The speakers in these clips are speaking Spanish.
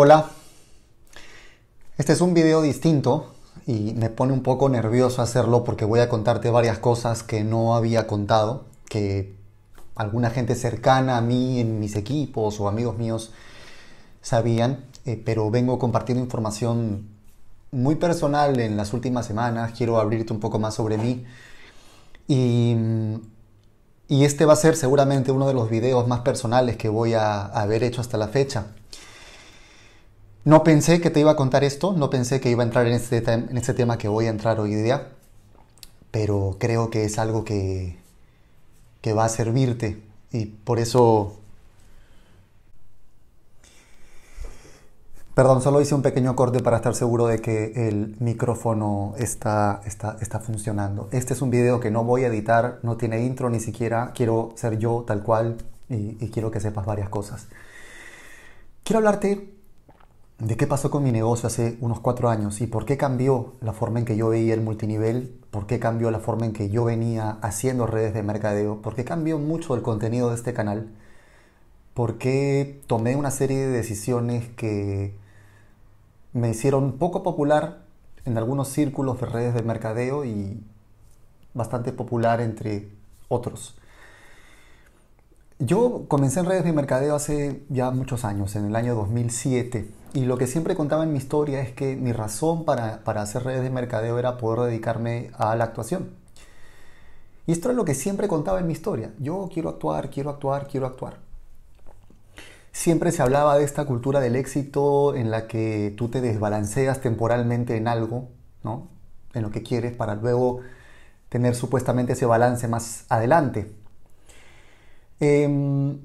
Hola, este es un video distinto y me pone un poco nervioso hacerlo porque voy a contarte varias cosas que no había contado, que alguna gente cercana a mí en mis equipos o amigos míos sabían, eh, pero vengo compartiendo información muy personal en las últimas semanas, quiero abrirte un poco más sobre mí y, y este va a ser seguramente uno de los videos más personales que voy a haber hecho hasta la fecha. No pensé que te iba a contar esto, no pensé que iba a entrar en este, en este tema que voy a entrar hoy día, pero creo que es algo que, que va a servirte y por eso... Perdón, solo hice un pequeño corte para estar seguro de que el micrófono está, está, está funcionando. Este es un video que no voy a editar, no tiene intro ni siquiera, quiero ser yo tal cual y quiero que sepas varias cosas. Quiero hablarte de qué pasó con mi negocio hace unos cuatro años y por qué cambió la forma en que yo veía el multinivel, por qué cambió la forma en que yo venía haciendo redes de mercadeo, por qué cambió mucho el contenido de este canal, por qué tomé una serie de decisiones que me hicieron poco popular en algunos círculos de redes de mercadeo y bastante popular entre otros. Yo comencé en redes de mercadeo hace ya muchos años, en el año 2007, y lo que siempre contaba en mi historia es que mi razón para, para hacer redes de mercadeo era poder dedicarme a la actuación. Y esto es lo que siempre contaba en mi historia. Yo quiero actuar, quiero actuar, quiero actuar. Siempre se hablaba de esta cultura del éxito en la que tú te desbalanceas temporalmente en algo, ¿no? En lo que quieres para luego tener supuestamente ese balance más adelante. Eh,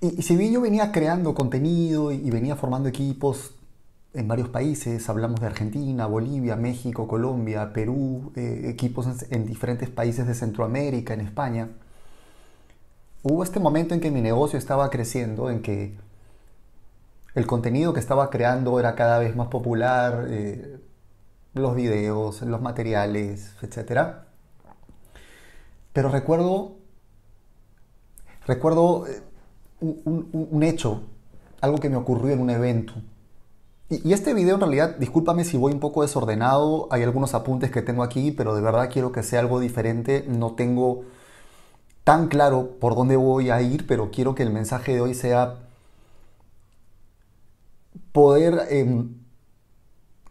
y, si bien yo venía creando contenido y, venía formando equipos en varios países, hablamos de Argentina, Bolivia, México, Colombia, Perú, eh, equipos en, en, diferentes países de Centroamérica, en España, hubo este momento en que mi negocio estaba creciendo, en que el contenido que estaba creando era cada vez más popular, eh, los videos, los materiales, etc. Pero recuerdo Recuerdo eh, un, hecho, algo que me ocurrió en un evento. Y, este video en realidad, discúlpame si voy un poco desordenado, hay algunos apuntes que tengo aquí, pero de verdad quiero que sea algo diferente. No tengo tan claro por dónde voy a ir, pero quiero que el mensaje de hoy sea poder eh,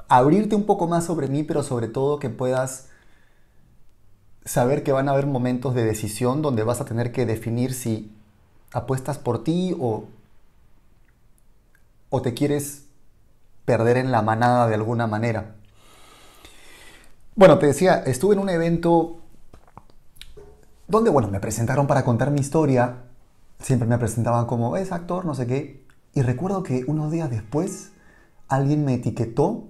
abrirte un poco más sobre mí, pero sobre todo que puedas saber que van a haber momentos de decisión donde vas a tener que definir si apuestas por ti o, o te quieres perder en la manada de alguna manera. Bueno, te decía, estuve en un evento donde, bueno, me presentaron para contar mi historia. Siempre me presentaban como, es actor, no sé qué. Y recuerdo que unos días después alguien me etiquetó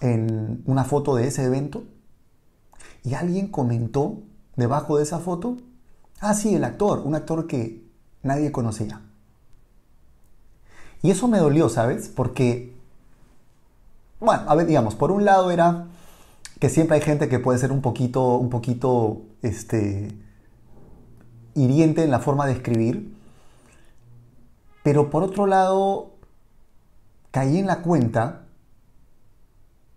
en una foto de ese evento y alguien comentó debajo de esa foto, ah, sí, el actor, un actor que nadie conocía. Y eso me dolió, ¿sabes? Porque, bueno, a ver, digamos, por un lado era que siempre hay gente que puede ser un poquito, un poquito, este, hiriente en la forma de escribir, pero por otro lado, caí en la cuenta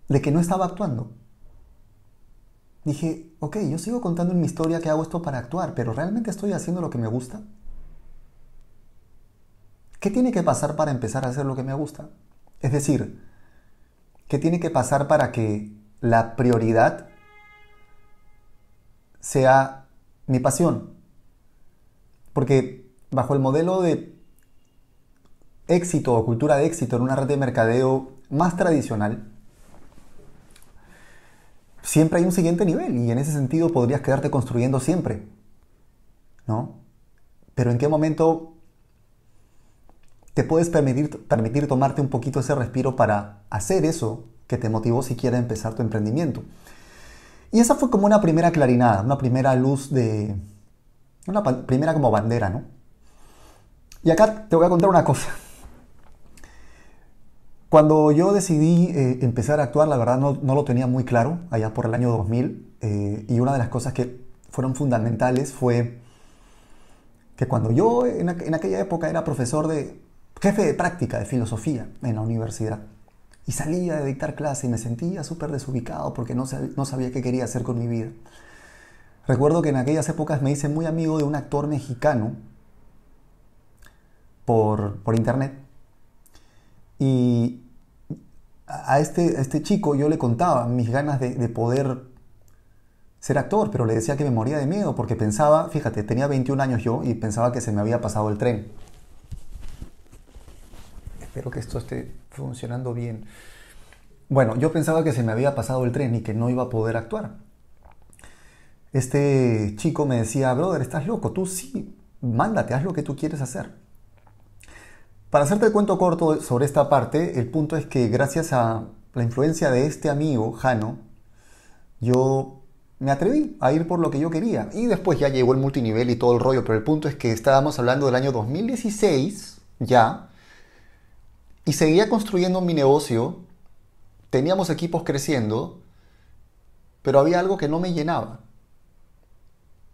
de que no estaba actuando dije, ok, yo sigo contando en mi historia que hago esto para actuar, pero ¿realmente estoy haciendo lo que me gusta? ¿Qué tiene que pasar para empezar a hacer lo que me gusta? Es decir, ¿qué tiene que pasar para que la prioridad sea mi pasión? Porque bajo el modelo de éxito o cultura de éxito en una red de mercadeo más tradicional, siempre hay un siguiente nivel y en ese sentido podrías quedarte construyendo siempre. ¿No? Pero ¿en qué momento te puedes permitir, permitir tomarte un poquito ese respiro para hacer eso que te motivó siquiera a empezar tu emprendimiento? Y esa fue como una primera clarinada, una primera luz de... una primera como bandera, ¿no? Y acá te voy a contar una cosa. Cuando yo decidí eh, empezar a actuar, la verdad no, no, lo tenía muy claro, allá por el año 2000, eh, y una de las cosas que fueron fundamentales fue que cuando yo en, en aquella época era profesor de jefe de práctica de filosofía en la universidad. Y salía de dictar clase y me sentía súper desubicado porque no, no sabía qué quería hacer con mi vida. Recuerdo que en aquellas épocas me hice muy amigo de un actor mexicano por, por internet. Y a este, este chico yo le contaba mis ganas de, de, poder ser actor, pero le decía que me moría de miedo porque pensaba, fíjate, tenía 21 años yo y pensaba que se me había pasado el tren. Espero que esto esté funcionando bien. Bueno, yo pensaba que se me había pasado el tren y que no iba a poder actuar. Este chico me decía, brother, estás loco, tú sí, mándate, haz lo que tú quieres hacer. Para hacerte el cuento corto sobre esta parte, el punto es que gracias a la influencia de este amigo, Jano, yo me atreví a ir por lo que yo quería. Y después ya llegó el multinivel y todo el rollo, pero el punto es que estábamos hablando del año 2016 ya, y seguía construyendo mi negocio, teníamos equipos creciendo, pero había algo que no me llenaba.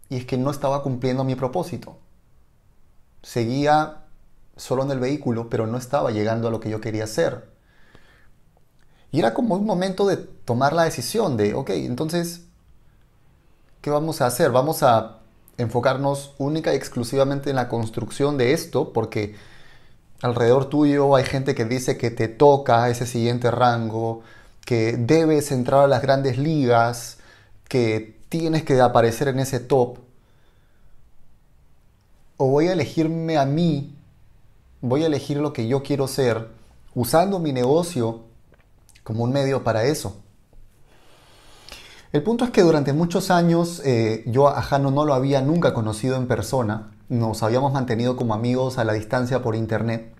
Y es que no estaba cumpliendo mi propósito. Seguía solo en el vehículo, pero no estaba llegando a lo que yo quería hacer. Y era como un momento de tomar la decisión de, ok, entonces, ¿qué vamos a hacer? Vamos a enfocarnos única y exclusivamente en la construcción de esto, porque alrededor tuyo hay gente que dice que te toca ese siguiente rango, que debes entrar a las grandes ligas, que tienes que aparecer en ese top. O voy a elegirme a mí voy a elegir lo que yo quiero ser usando mi negocio como un medio para eso. El punto es que durante muchos años eh, yo a Jano no lo había nunca conocido en persona, nos habíamos mantenido como amigos a la distancia por internet.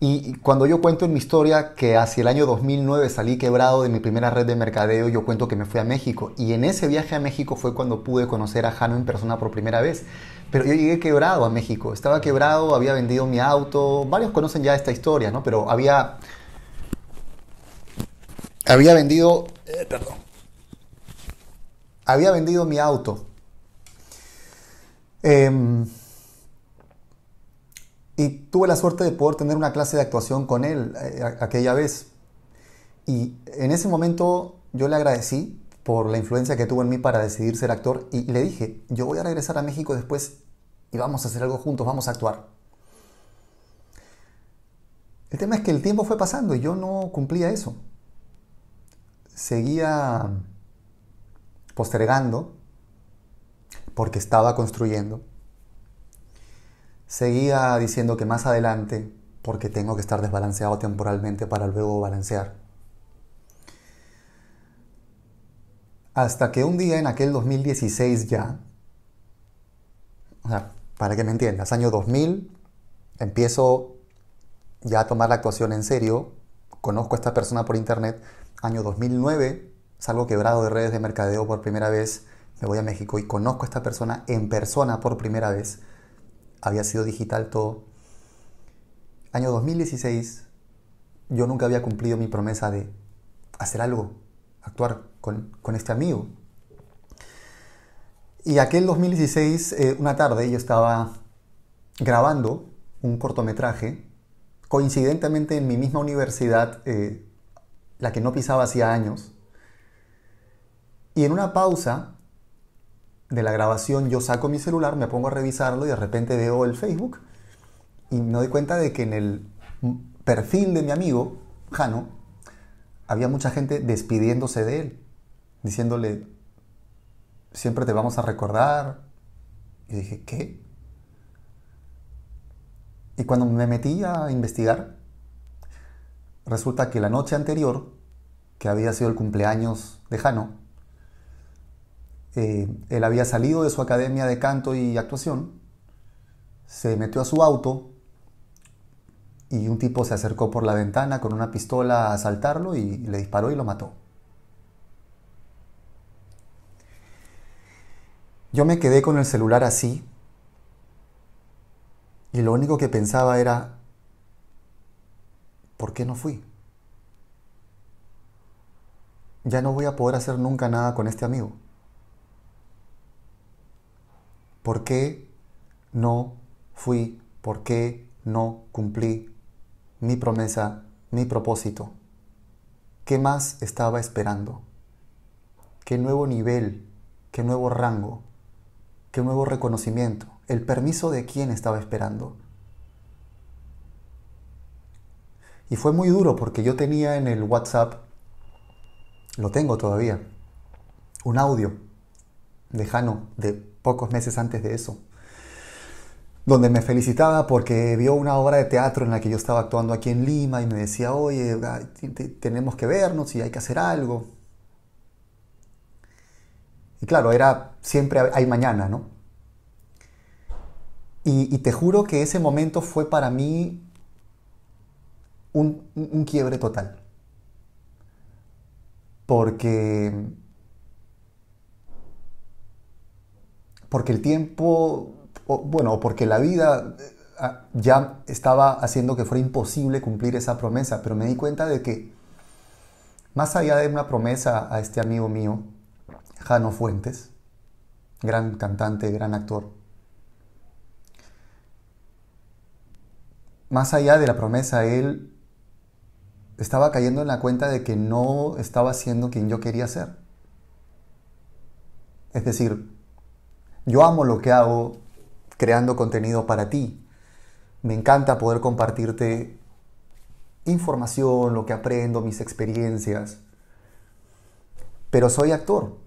Y cuando yo cuento en mi historia que hacia el año 2009 salí quebrado de mi primera red de mercadeo, yo cuento que me fui a México. Y en ese viaje a México fue cuando pude conocer a Jano en persona por primera vez. Pero yo llegué quebrado a México. Estaba quebrado, había vendido mi auto. Varios conocen ya esta historia, ¿no? Pero había... Había vendido... Eh, perdón. Había vendido mi auto. Eh, y tuve la suerte de poder tener una clase de actuación con él eh, aquella vez. Y en ese momento yo le agradecí por la influencia que tuvo en mí para decidir ser actor y le dije, yo voy a regresar a México después y vamos a hacer algo juntos, vamos a actuar. El tema es que el tiempo fue pasando y yo no cumplía eso. Seguía postergando porque estaba construyendo Seguía diciendo que más adelante, porque tengo que estar desbalanceado temporalmente para luego balancear. Hasta que un día en aquel 2016 ya, para que me entiendas, año 2000, empiezo ya a tomar la actuación en serio, conozco a esta persona por internet, año 2009, salgo quebrado de redes de mercadeo por primera vez, me voy a México y conozco a esta persona en persona por primera vez. Había sido digital todo. Año 2016, yo nunca había cumplido mi promesa de hacer algo, actuar con, este amigo. Y aquel 2016, eh, una tarde, yo estaba grabando un cortometraje, coincidentemente en mi misma universidad, eh, la que no pisaba hacía años. Y en una pausa, de la grabación yo saco mi celular, me pongo a revisarlo y de repente veo el Facebook y me doy cuenta de que en el perfil de mi amigo, Jano, había mucha gente despidiéndose de él, diciéndole, siempre te vamos a recordar. Y dije, ¿qué? Y cuando me metí a investigar, resulta que la noche anterior, que había sido el cumpleaños de Jano, eh, él había salido de su academia de canto y actuación, se metió a su auto y un tipo se acercó por la ventana con una pistola a asaltarlo y le disparó y lo mató. Yo me quedé con el celular así y lo único que pensaba era, ¿por qué no fui? Ya no voy a poder hacer nunca nada con este amigo. ¿Por qué no fui? ¿Por qué no cumplí mi promesa, mi propósito. ¿Qué más estaba esperando? ¿Qué nuevo nivel? ¿Qué nuevo rango? ¿Qué nuevo reconocimiento? ¿El permiso de quién estaba esperando? Y fue muy duro porque yo tenía en el WhatsApp, lo tengo todavía, un audio lejano de pocos meses antes de eso, donde me felicitaba porque vio una obra de teatro en la que yo estaba actuando aquí en Lima y me decía, oye, tenemos que vernos y hay que hacer algo. Y claro, era siempre hay mañana, ¿no? Y, te juro que ese momento fue para mí un, quiebre total. Porque, porque el tiempo, bueno, porque la vida eh, ya estaba haciendo que fuera imposible cumplir esa promesa, pero me di cuenta de que más allá de una promesa a este amigo mío, Jano Fuentes, gran cantante, gran actor, más allá de la promesa él, estaba cayendo en la cuenta de que no estaba siendo quien yo quería ser. Es decir, yo amo lo que hago creando contenido para ti. Me encanta poder compartirte información, lo que aprendo, mis experiencias. Pero soy actor.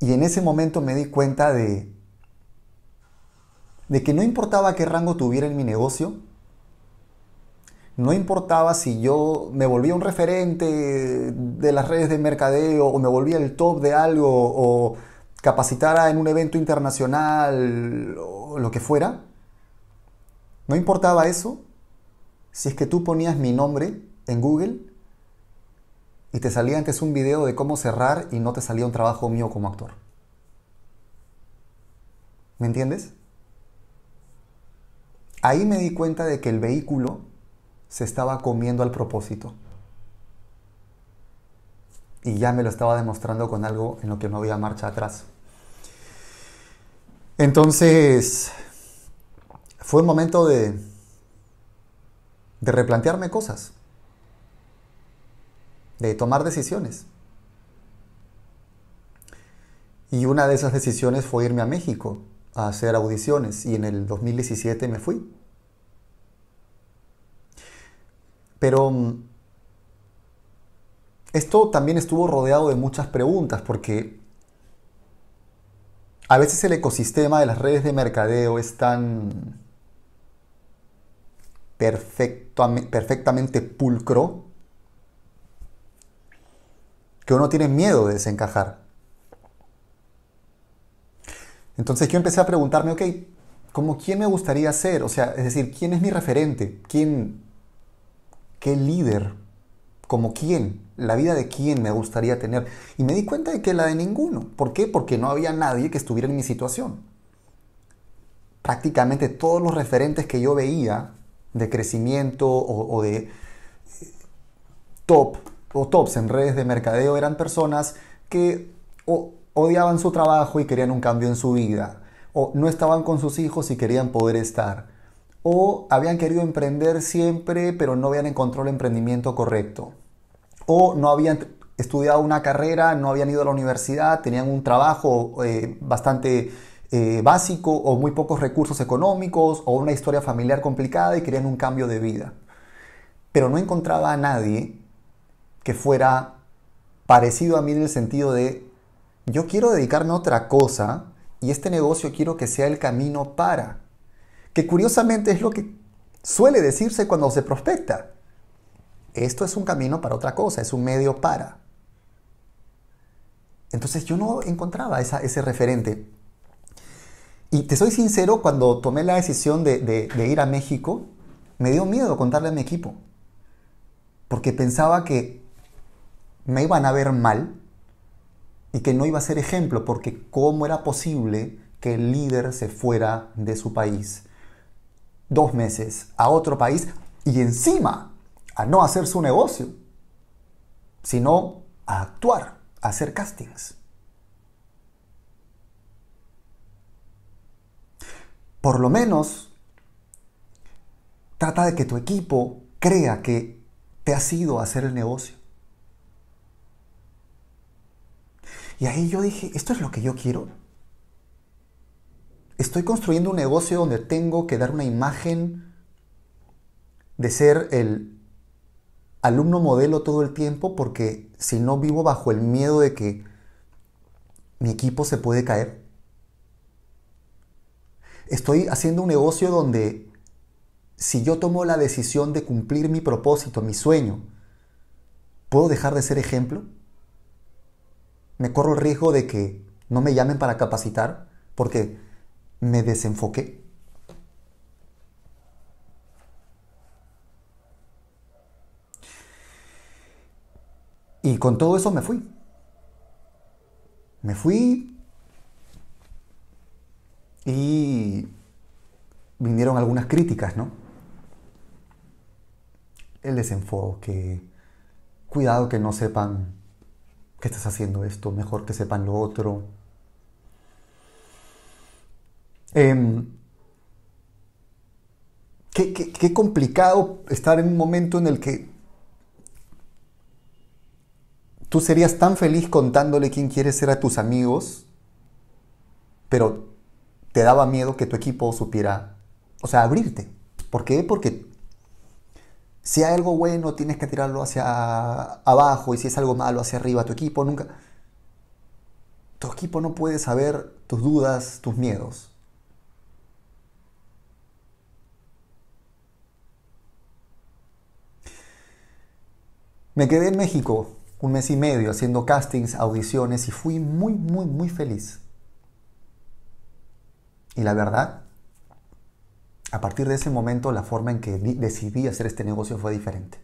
Y en ese momento me di cuenta de, de que no importaba qué rango tuviera en mi negocio, no importaba si yo me volvía un referente de las redes de mercadeo o me volvía el top de algo o capacitara en un evento internacional o lo que fuera. No importaba eso si es que tú ponías mi nombre en Google y te salía antes un video de cómo cerrar y no te salía un trabajo mío como actor. ¿Me entiendes? Ahí me di cuenta de que el vehículo se estaba comiendo al propósito. Y ya me lo estaba demostrando con algo en lo que no había marcha atrás. Entonces, fue un momento de, de replantearme cosas, de tomar decisiones. Y una de esas decisiones fue irme a México a hacer audiciones y en el 2017 me fui. Pero mm, esto también estuvo rodeado de muchas preguntas porque a veces el ecosistema de las redes de mercadeo es tan perfectamente pulcro que uno tiene miedo de desencajar. Entonces yo empecé a preguntarme, ok, ¿cómo quién me gustaría ser? O sea, es decir, ¿quién es mi referente? ¿Quién, ¿Qué líder? ¿Como quién? ¿La vida de quién me gustaría tener? Y me di cuenta de que la de ninguno. ¿Por qué? Porque no había nadie que estuviera en mi situación. Prácticamente todos los referentes que yo veía de crecimiento o, de eh, top o tops en redes de mercadeo eran personas que odiaban su trabajo y querían un cambio en su vida, o no estaban con sus hijos y querían poder estar, o habían querido emprender siempre pero no habían encontrado el emprendimiento correcto, o no habían estudiado una carrera, no habían ido a la universidad, tenían un trabajo eh, bastante eh, básico o muy pocos recursos económicos o una historia familiar complicada y querían un cambio de vida. Pero no encontraba a nadie que fuera parecido a mí en el sentido de yo quiero dedicarme a otra cosa y este negocio quiero que sea el camino para que curiosamente es lo que suele decirse cuando se prospecta. Esto es un camino para otra cosa, es un medio para. Entonces yo no encontraba ese referente. Y te soy sincero, cuando tomé la decisión de, de ir a México, me dio miedo contarle a mi equipo. Porque pensaba que me iban a ver mal y que no iba a ser ejemplo, porque ¿cómo era posible que el líder se fuera de su país dos meses a otro país y encima a no hacer su negocio, sino a actuar, a hacer castings. Por lo menos Trata de que tu equipo crea que te has ido a hacer el negocio. Y ahí yo dije, ¿esto es lo que yo quiero? Estoy construyendo un negocio donde tengo que dar una imagen de ser el alumno modelo todo el tiempo porque si no vivo bajo el miedo de que mi equipo se puede caer. Estoy haciendo un negocio donde si yo tomo la decisión de cumplir mi propósito, mi sueño, ¿puedo dejar de ser ejemplo? ¿Me corro el riesgo de que no me llamen para capacitar porque me desenfoqué? Y con todo eso me fui. Me fui y vinieron algunas críticas, ¿no? El desenfoque, cuidado que no sepan que estás haciendo esto, mejor que sepan lo otro. Em, qué, qué complicado estar en un momento en el que tú serías tan feliz contándole quién quieres ser a tus amigos, pero te daba miedo que tu equipo supiera, o sea, abrirte. ¿Por qué? Porque si hay algo bueno tienes que tirarlo hacia abajo y si es algo malo hacia arriba, tu equipo nunca... Tu equipo no puede saber tus dudas, tus miedos. Me quedé en México un mes y medio haciendo castings, audiciones y fui muy, muy, muy feliz. Y la verdad, a partir de ese momento la forma en que decidí hacer este negocio fue diferente.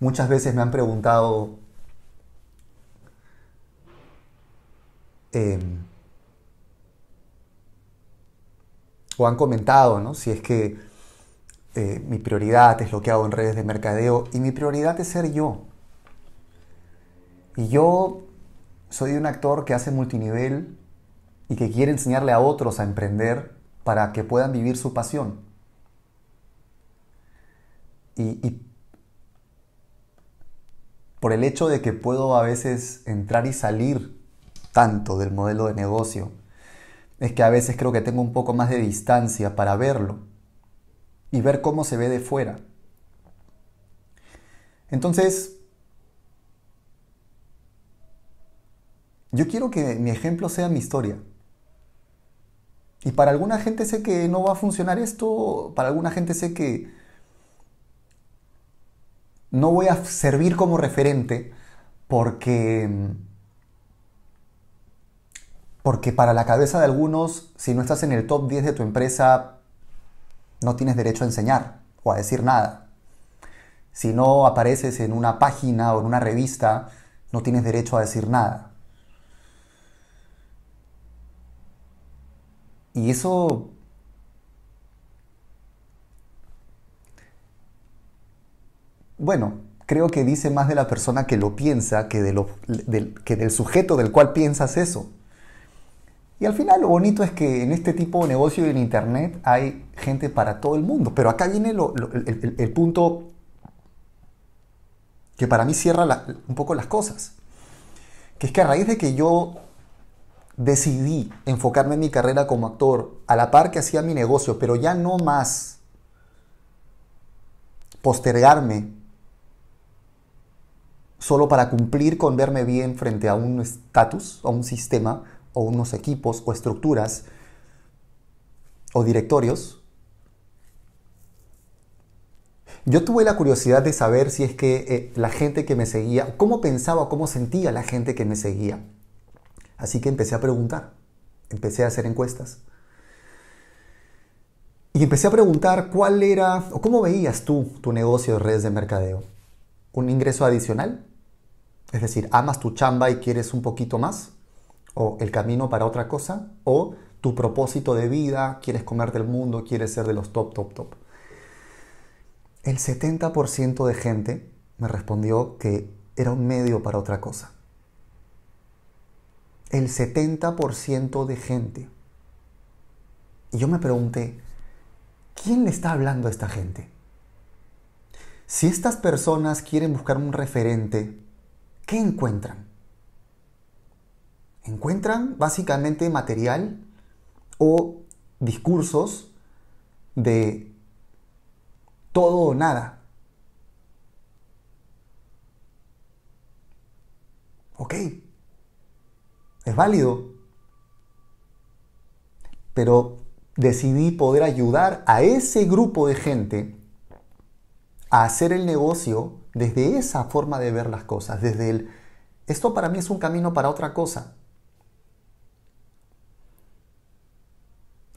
Muchas veces me han preguntado em, o han comentado ¿no? si es que eh, mi prioridad es lo que hago en redes de mercadeo y mi prioridad es ser yo. Y yo soy un actor que hace multinivel y que quiere enseñarle a otros a emprender para que puedan vivir su pasión. y por el hecho de que puedo a veces entrar y salir tanto del modelo de negocio, es que a veces creo que tengo un poco más de distancia para verlo y ver cómo se ve de fuera. Entonces, yo quiero que mi ejemplo sea mi historia. Y para alguna gente sé que no va a funcionar esto, para alguna gente sé que no voy a servir como referente porque porque para la cabeza de algunos, si no estás en el top 10 de tu empresa, no tienes derecho a enseñar o a decir nada. Si no apareces en una página o en una revista, no tienes derecho a decir nada. Y eso... Bueno, creo que dice más de la persona que lo piensa que, de que del sujeto del cual piensas eso. Y al final lo bonito es que en este tipo de negocio en Internet hay gente para todo el mundo. Pero acá viene el, punto que para mí cierra un poco las cosas. Que es que a raíz de que yo decidí enfocarme en mi carrera como actor, a la par que hacía mi negocio, pero ya no más postergarme solo para cumplir con verme bien frente a un estatus, a un sistema, o unos equipos o estructuras o directorios, yo tuve la curiosidad de saber si es que eh, la gente que me seguía, cómo pensaba, cómo sentía la gente que me seguía. Así que empecé a preguntar, empecé a hacer encuestas. Y empecé a preguntar cuál era o cómo veías tú tu negocio de redes de mercadeo. ¿Un ingreso adicional? Es decir, ¿amas tu chamba y quieres un poquito más? O el camino para otra cosa, o tu propósito de vida, quieres comerte el mundo, quieres ser de los top, top, top. El 70% de gente me respondió que era un medio para otra cosa. El 70% de gente. Y yo me pregunté, ¿quién le está hablando a esta gente? Si estas personas quieren buscar un referente, ¿qué encuentran? Encuentran básicamente material o discursos de todo o nada. Ok, es válido. Pero decidí poder ayudar a ese grupo de gente a hacer el negocio desde esa forma de ver las cosas, desde el, esto para mí es un camino para otra cosa.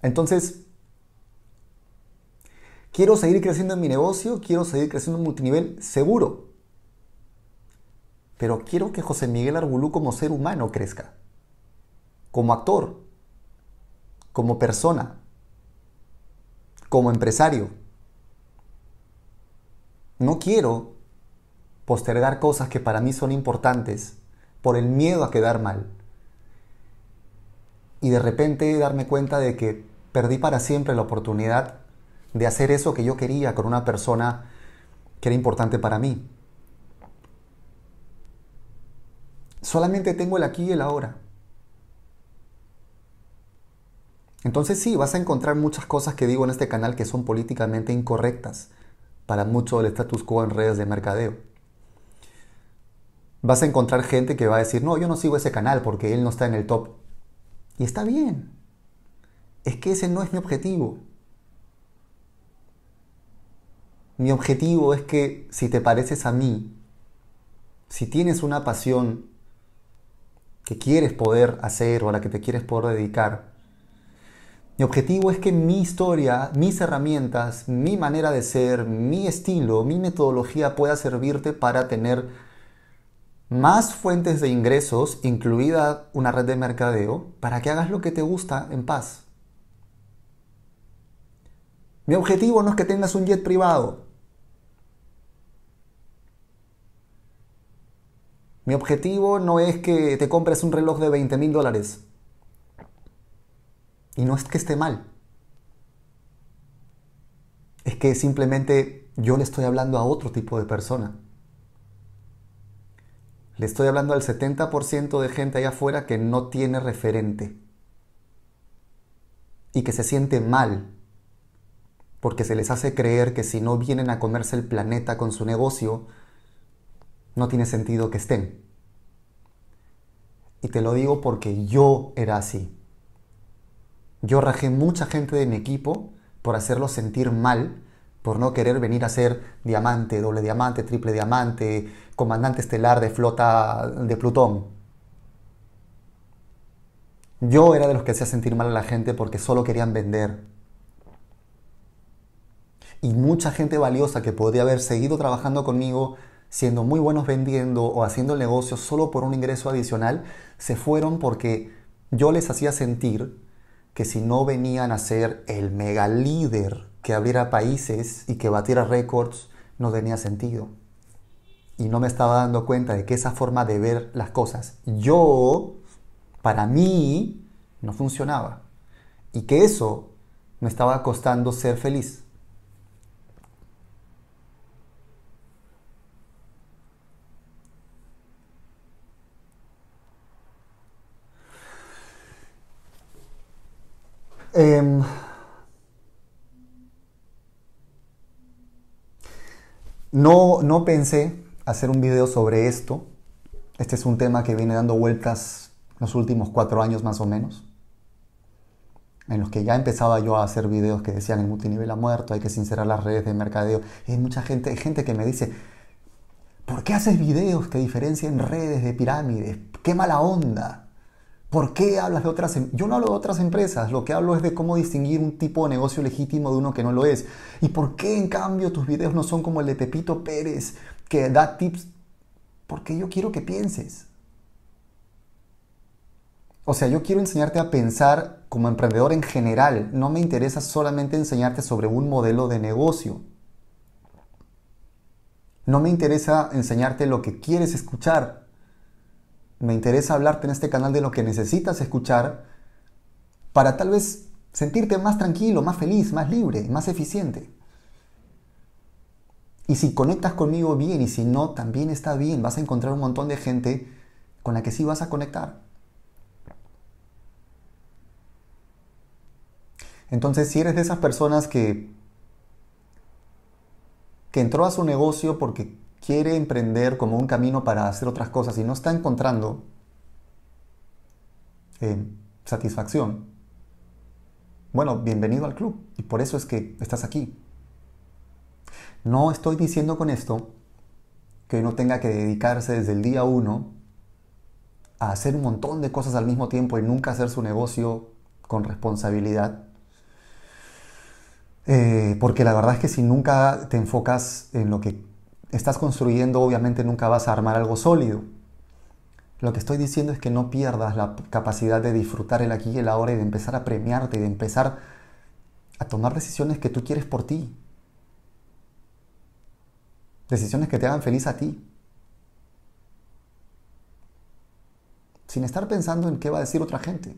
Entonces, quiero seguir creciendo en mi negocio, quiero seguir creciendo en multinivel, seguro. Pero quiero que José Miguel Arbulú como ser humano crezca, como actor, como persona, como empresario. No quiero postergar cosas que para mí son importantes por el miedo a quedar mal. Y de repente darme cuenta de que perdí para siempre la oportunidad de hacer eso que yo quería con una persona que era importante para mí. Solamente tengo el aquí y el ahora. Entonces sí, vas a encontrar muchas cosas que digo en este canal que son políticamente incorrectas para mucho del status quo en redes de mercadeo. Vas a encontrar gente que va a decir, no, yo no sigo ese canal porque él no está en el top. Y está bien. Es que ese no es mi objetivo. Mi objetivo es que si te pareces a mí, si tienes una pasión que quieres poder hacer o a la que te quieres poder dedicar, mi objetivo es que mi historia, mis herramientas, mi manera de ser, mi estilo, mi metodología pueda servirte para tener más fuentes de ingresos, incluida una red de mercadeo, para que hagas lo que te gusta en paz. Mi objetivo no es que tengas un jet privado. Mi objetivo no es que te compres un reloj de 20 mil dólares. Y no es que esté mal. Es que simplemente yo le estoy hablando a otro tipo de persona. Le estoy hablando al 70% de gente allá afuera que no tiene referente. Y que se siente mal. Porque se les hace creer que si no vienen a comerse el planeta con su negocio, no tiene sentido que estén. Y te lo digo porque yo era así. Yo rajé mucha gente de mi equipo por hacerlos sentir mal, por no querer venir a ser diamante, doble diamante, triple diamante, comandante estelar de flota de Plutón. Yo era de los que hacía sentir mal a la gente porque solo querían vender. Y mucha gente valiosa que podría haber seguido trabajando conmigo, siendo muy buenos vendiendo o haciendo el negocio solo por un ingreso adicional, se fueron porque yo les hacía sentir que si no venían a ser el mega líder que abriera países y que batiera récords, no tenía sentido. Y no me estaba dando cuenta de que esa forma de ver las cosas, yo, para mí, no funcionaba. Y que eso me estaba costando ser feliz. Em, no, no pensé hacer un video sobre esto. Este es un tema que viene dando vueltas los últimos cuatro años más o menos. En los que ya empezaba yo a hacer videos que decían el multinivel ha muerto, hay que sincerar las redes de mercadeo. Y hay mucha gente, gente que me dice, ¿por qué haces videos que diferencian redes de pirámides? ¡Qué mala onda! ¿Por qué hablas de otras? Em-? Yo no hablo de otras empresas, lo que hablo es de cómo distinguir un tipo de negocio legítimo de uno que no lo es. ¿Y por qué en cambio tus videos no son como el de Pepito Pérez, que da tips? Porque yo quiero que pienses. O sea, yo quiero enseñarte a pensar como emprendedor en general. No me interesa solamente enseñarte sobre un modelo de negocio. No me interesa enseñarte lo que quieres escuchar me interesa hablarte en este canal de lo que necesitas escuchar para tal vez sentirte más tranquilo, más feliz, más libre, más eficiente. Y si conectas conmigo bien y si no, también está bien. Vas a encontrar un montón de gente con la que sí vas a conectar. Entonces, si eres de esas personas que, que entró a su negocio porque quiere emprender como un camino para hacer otras cosas y no está encontrando eh, satisfacción, bueno, bienvenido al club. Y por eso es que estás aquí. No estoy diciendo con esto que uno tenga que dedicarse desde el día uno a hacer un montón de cosas al mismo tiempo y nunca hacer su negocio con responsabilidad. Eh, porque la verdad es que si nunca te enfocas en lo que estás construyendo, obviamente nunca vas a armar algo sólido. Lo que estoy diciendo es que no pierdas la capacidad de disfrutar el aquí y el ahora y de empezar a premiarte y de empezar a tomar decisiones que tú quieres por ti. Decisiones que te hagan feliz a ti. Sin estar pensando en qué va a decir otra gente.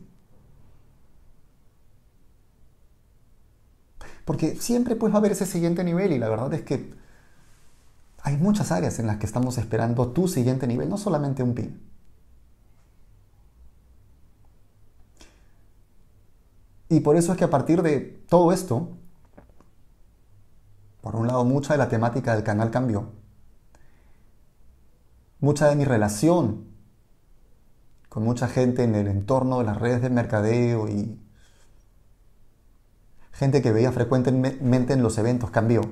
Porque siempre pues va a haber ese siguiente nivel y la verdad es que hay muchas áreas en las que estamos esperando tu siguiente nivel, no solamente un PIN. Y por eso es que a partir de todo esto, por un lado, mucha de la temática del canal cambió. Mucha de mi relación con mucha gente en el entorno de las redes de mercadeo y gente que veía frecuentemente en los eventos cambió.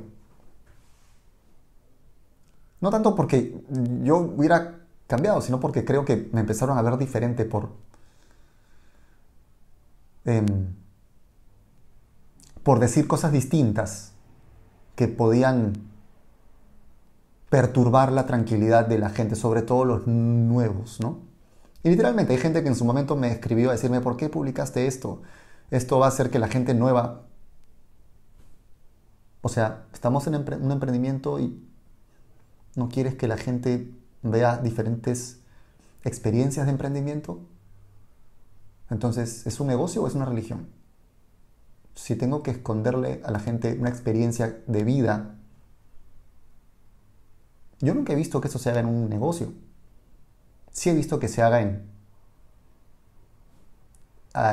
No tanto porque yo hubiera cambiado, sino porque creo que me empezaron a ver diferente por... Em, por decir cosas distintas que podían perturbar la tranquilidad de la gente, sobre todo los nuevos, ¿no? Y literalmente hay gente que en su momento me escribió a decirme, ¿por qué publicaste esto? Esto va a hacer que la gente nueva... O sea, estamos en un emprendimiento y no quieres que la gente vea diferentes experiencias de emprendimiento. Entonces, ¿es un negocio o es una religión? si tengo que esconderle a la gente una experiencia de vida, yo nunca he visto que eso se haga en un negocio. Sí he visto que se haga en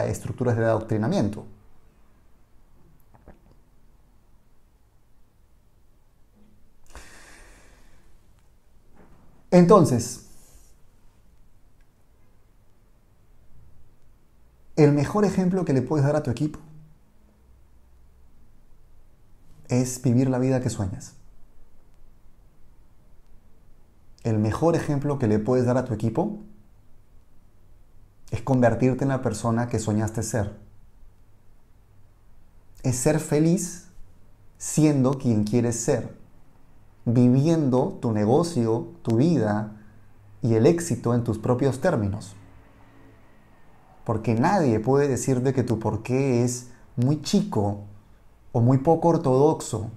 estructuras de adoctrinamiento. Entonces, el mejor ejemplo que le puedes dar a tu equipo es vivir la vida que sueñas. El mejor ejemplo que le puedes dar a tu equipo es convertirte en la persona que soñaste ser. Es ser feliz siendo quien quieres ser, viviendo tu negocio, tu vida y el éxito en tus propios términos. Porque nadie puede decirte que tu porqué es muy chico o muy poco ortodoxo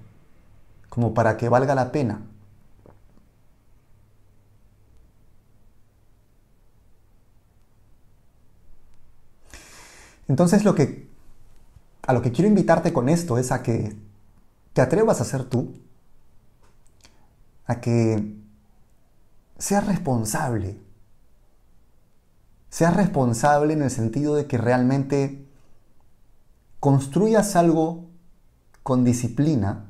como para que valga la pena. Entonces lo que a lo que quiero invitarte con esto es a que te atrevas a ser tú, a que seas responsable. Seas responsable en el sentido de que realmente construyas algo con disciplina,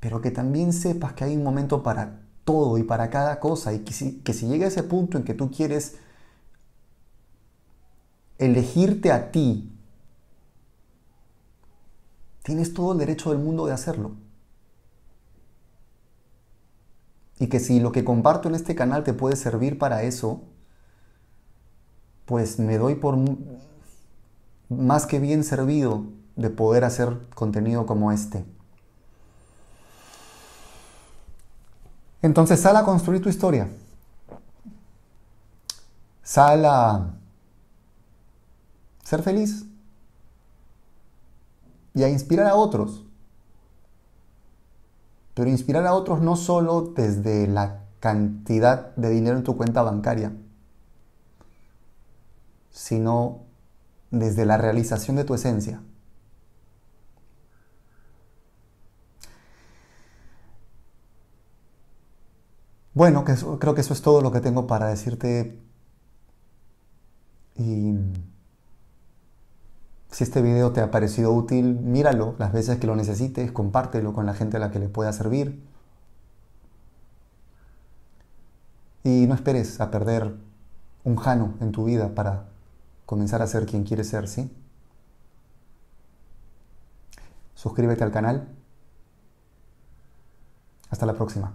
pero que también sepas que hay un momento para todo y para cada cosa y que si, que si llega ese punto en que tú quieres elegirte a ti, tienes todo el derecho del mundo de hacerlo. Y que si lo que comparto en este canal te puede servir para eso, pues me doy por más que bien servido de poder hacer contenido como este. Entonces sal a construir tu historia. Sal a ser feliz y a inspirar a otros. Pero inspirar a otros no solo desde la cantidad de dinero en tu cuenta bancaria, sino desde la realización de tu esencia. Bueno, creo que eso es todo lo que tengo para decirte. Y si este video te ha parecido útil, míralo las veces que lo necesites, compártelo con la gente a la que le pueda servir. Y no esperes a perder un jano en tu vida para comenzar a ser quien quieres ser, ¿sí? Suscríbete al canal. Hasta la próxima.